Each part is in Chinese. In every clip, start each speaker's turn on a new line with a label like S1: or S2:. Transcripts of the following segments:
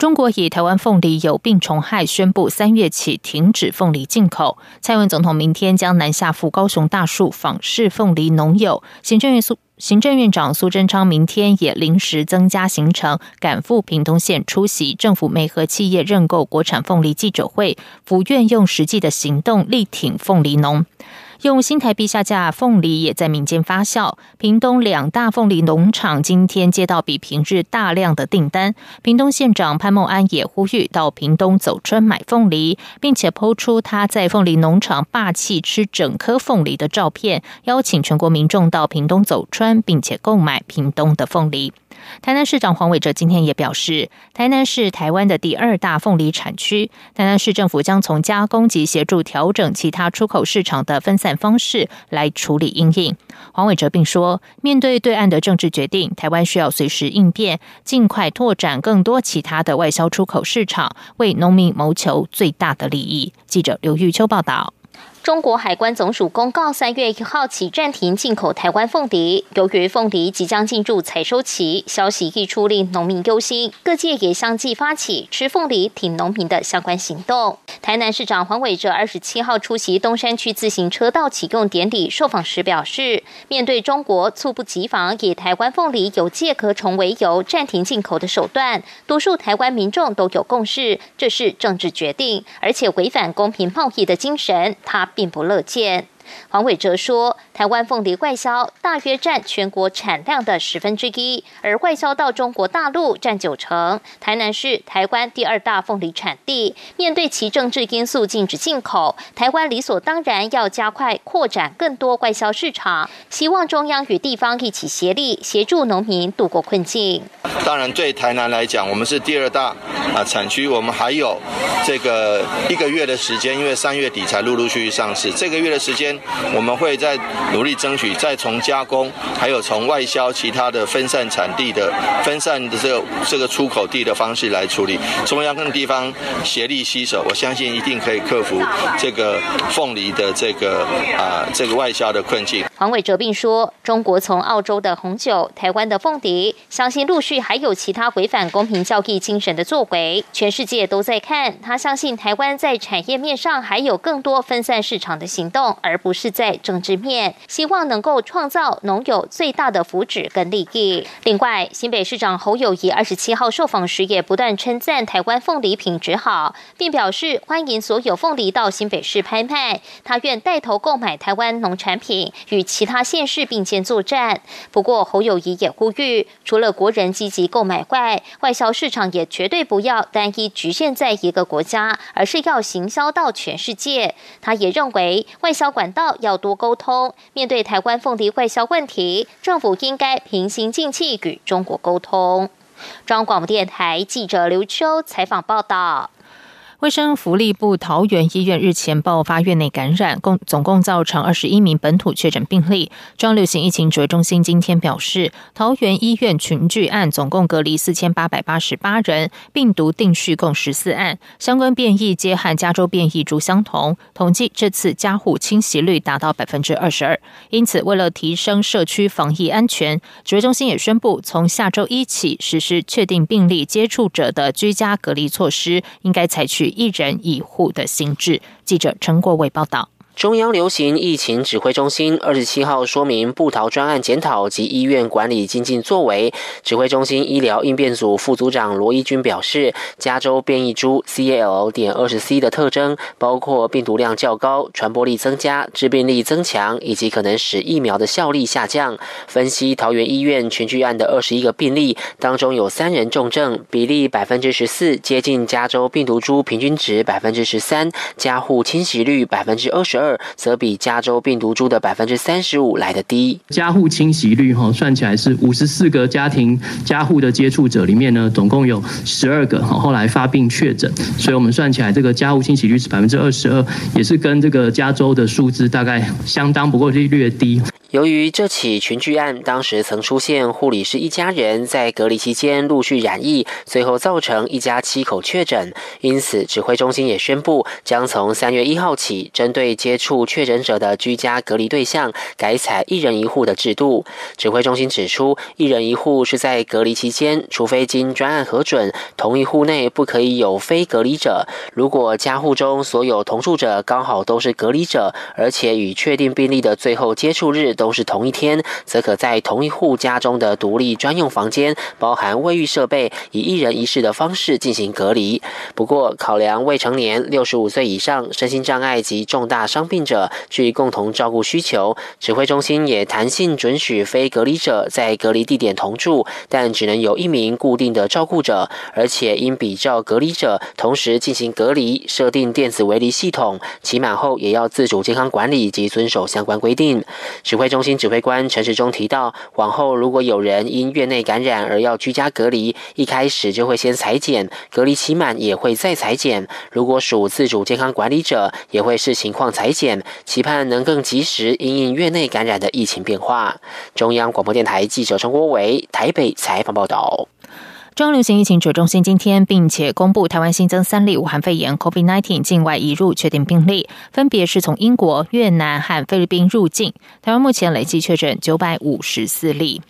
S1: 中国以台湾凤梨有病虫害，宣布三月起停止凤梨进口。蔡文总统明天将南下赴高雄大树访视凤梨农友。行政院苏行政院长苏贞昌明天也临时增加行程，赶赴屏东县出席政府美和企业认购国产凤梨记者会。府院用实际的行动力挺凤梨农。用新台币下架凤梨也在民间发酵。屏东两大凤梨农场今天接到比平日大量的订单。屏东县长潘孟安也呼吁到屏东走春买凤梨，并且抛出他在凤梨农场霸气吃整颗凤梨的照片，邀请全国民众到屏东走春，并且购买屏东的凤梨。台南市长黄伟哲今天也表示，台南是台湾的第二大凤梨产区，台南市政府将从加工及协助调整其他出口市场的分散方式来处理应应。黄伟哲并说，面对对岸的政治决定，台湾需要随时应变，尽快拓展更多其他的外销出口市场，为农民谋求最大的利益。记者刘玉秋报道。
S2: 中国海关总署公告，三月一号起暂停进口台湾凤梨。由于凤梨即将进入采收期，消息一出，令农民忧心，各界也相继发起吃凤梨挺农民的相关行动。台南市长黄伟哲二十七号出席东山区自行车道启用典礼，受访时表示，面对中国猝不及防以台湾凤梨有借壳虫为由暂停进口的手段，多数台湾民众都有共识，这是政治决定，而且违反公平贸易的精神。他。并不乐见。黄伟哲说，台湾凤梨外销大约占全国产量的十分之一，而外销到中国大陆占九成。台南是台湾第二大凤梨产地，面对其政治因素禁止进口，台湾理所当然要加快扩展更多外销市场。希望中央与地方一起协力，协助农民度过困境。
S3: 当然，对台南来讲，我们是第二大啊产区，我们还有这个一个月的时间，因为三月底才陆陆续续上市，这个月的时间。我们会再努力争取，再从加工，还有从外销其他的分散产地的分散的这个这个出口地的方式来处理。中央跟地方协力携手，我相信一定可以克服这个凤梨的这个啊这个外销的困境。
S2: 黄伟哲并说，中国从澳洲的红酒、台湾的凤梨，相信陆续还有其他违反公平交易精神的作为，全世界都在看。他相信台湾在产业面上还有更多分散市场的行动，而不是在政治面，希望能够创造农友最大的福祉跟利益。另外，新北市长侯友谊二十七号受访时也不断称赞台湾凤梨品质好，并表示欢迎所有凤梨到新北市拍卖，他愿带头购买台湾农产品与。其他县市并肩作战。不过侯友谊也呼吁，除了国人积极购买外，外销市场也绝对不要单一局限在一个国家，而是要行销到全世界。他也认为，外销管道要多沟通。面对台湾凤梨外销问题，政府应该平心静气与中国沟通。中央广播电台记者刘秋采访报道。
S1: 卫生福利部桃园医院日前爆发院内感染，共总共造成二十一名本土确诊病例。中流行疫情指挥中心今天表示，桃园医院群聚案总共隔离四千八百八十八人，病毒定序共十四案，相关变异皆和加州变异株相同。统计这次加护侵袭率达到百分之二十二。因此，为了提升社区防疫安全，指挥中心也宣布，从下周一起实施确定病例接触者的居家隔离措施，应该采取。一人一户的形制。记者陈国伟报道。
S4: 中央流行疫情指挥中心二十七号说明布桃专案检讨及医院管理精进作为。指挥中心医疗应变组副组长罗一军表示，加州变异株 CL 点二十 C 的特征包括病毒量较高、传播力增加、致病力增强，以及可能使疫苗的效力下降。分析桃园医院群聚案的二十一个病例当中，有三人重症，比例百分之十四，接近加州病毒株平均值百分之十三，加护侵袭率百分之二十二。则比加州病毒株的百分之三十五来的低。
S5: 加户清洗率哈算起来是五十四个家庭加户的接触者里面呢，总共有十二个哈后来发病确诊，所以我们算起来这个加户清洗率是百分之二十二，也是跟这个加州的数字大概相当，不过是略低。
S4: 由于这起群聚案，当时曾出现护理师一家人在隔离期间陆续染疫，最后造成一家七口确诊。因此，指挥中心也宣布，将从三月一号起，针对接触确诊者的居家隔离对象，改采一人一户的制度。指挥中心指出，一人一户是在隔离期间，除非经专案核准，同一户内不可以有非隔离者。如果家户中所有同住者刚好都是隔离者，而且与确定病例的最后接触日。都是同一天，则可在同一户家中的独立专用房间，包含卫浴设备，以一人一室的方式进行隔离。不过，考量未成年、六十五岁以上、身心障碍及重大伤病者具共同照顾需求，指挥中心也弹性准许非隔离者在隔离地点同住，但只能有一名固定的照顾者，而且应比照隔离者同时进行隔离，设定电子围篱系统，期满后也要自主健康管理及遵守相关规定。指挥。中心指挥官陈时中提到，往后如果有人因院内感染而要居家隔离，一开始就会先裁剪，隔离期满也会再裁剪。如果属自主健康管理者，也会视情况裁剪，期盼能更及时因应院内感染的疫情变化。中央广播电台记者陈国伟台北采访报道。
S1: 中央流行疫情指挥中心今天，并且公布台湾新增三例武汉肺炎 （COVID-19） 境外移入确定病例，分别是从英国、越南和菲律宾入境。台湾目前累计确诊九百五十四例。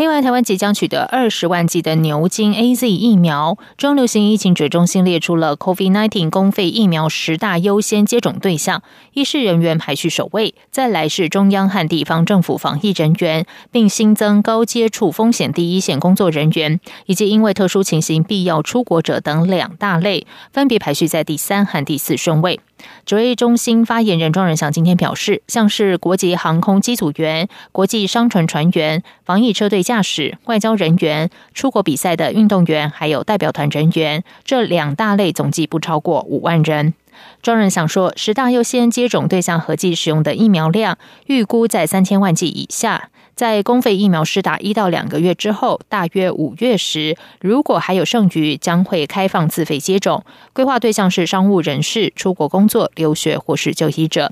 S1: 另外，台湾即将取得二十万剂的牛津 A Z 疫苗。中流行疫情指中心列出了 COVID-19 公费疫苗十大优先接种对象，医事人员排序首位，再来是中央和地方政府防疫人员，并新增高接触风险第一线工作人员，以及因为特殊情形必要出国者等两大类，分别排序在第三和第四顺位。指挥中心发言人庄仁祥今天表示，像是国际航空机组员、国际商船船员、防疫车队驾驶、外交人员、出国比赛的运动员，还有代表团人员，这两大类总计不超过五万人。庄仁祥说，十大优先接种对象合计使用的疫苗量预估在三千万剂以下。在公费疫苗施打一到两个月之后，大约五月时，如果还有剩余，将会开放自费接种。规划对象是商务人士、出国工作、留学或是就医者。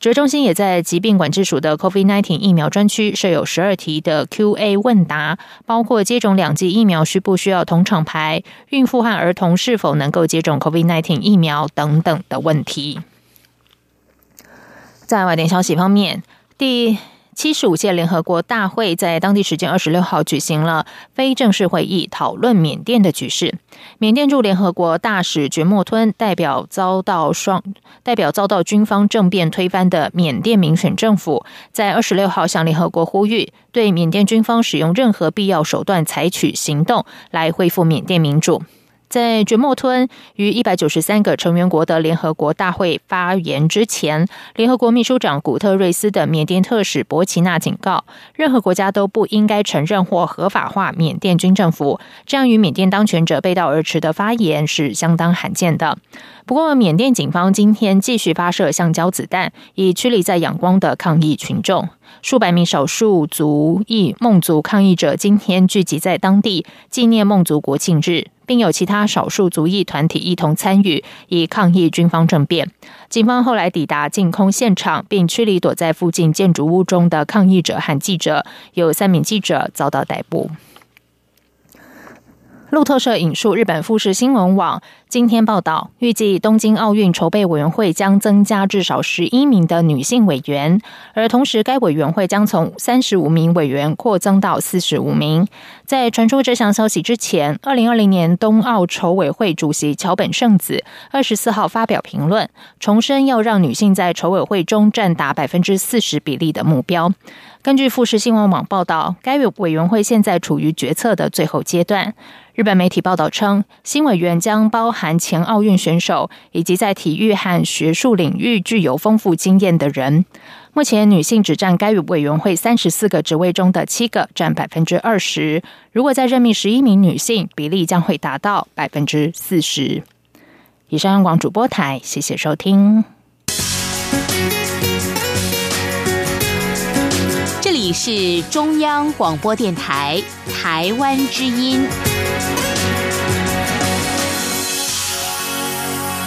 S1: 指中心也在疾病管制署的 COVID-19 疫苗专区设有十二题的 Q&A 问答，包括接种两剂疫苗需不需要同厂牌、孕妇和儿童是否能够接种 COVID-19 疫苗等等的问题。在外电消息方面，第。七十五届联合国大会在当地时间二十六号举行了非正式会议，讨论缅甸的局势。缅甸驻联合国大使觉莫吞代表遭到双代表遭到军方政变推翻的缅甸民选政府，在二十六号向联合国呼吁，对缅甸军方使用任何必要手段采取行动，来恢复缅甸民主。在莫吞于一百九十三个成员国的联合国大会发言之前，联合国秘书长古特瑞斯的缅甸特使博奇纳警告，任何国家都不应该承认或合法化缅甸军政府。这样与缅甸当权者背道而驰的发言是相当罕见的。不过，缅甸警方今天继续发射橡胶子弹，以驱离在仰光的抗议群众。数百名少数族裔孟族抗议者今天聚集在当地，纪念孟族国庆日。并有其他少数族裔团体一同参与，以抗议军方政变。警方后来抵达净空现场，并驱离躲在附近建筑物中的抗议者和记者。有三名记者遭到逮捕。路透社引述日本富士新闻网今天报道，预计东京奥运筹备委员会将增加至少十一名的女性委员，而同时该委员会将从三十五名委员扩增到四十五名。在传出这项消息之前，二零二零年冬奥筹委会主席桥本圣子二十四号发表评论，重申要让女性在筹委会中占达百分之四十比例的目标。根据富士新闻网报道，该委员会现在处于决策的最后阶段。日本媒体报道称，新委员将包含前奥运选手以及在体育和学术领域具有丰富经验的人。目前，女性只占该委员会三十四个职位中的七个，占百分之二十。如果再任命十一名女性，比例将会达到百分之四十。以上，央广主播台，谢谢收听。
S6: 你是中央广播电台台湾之音。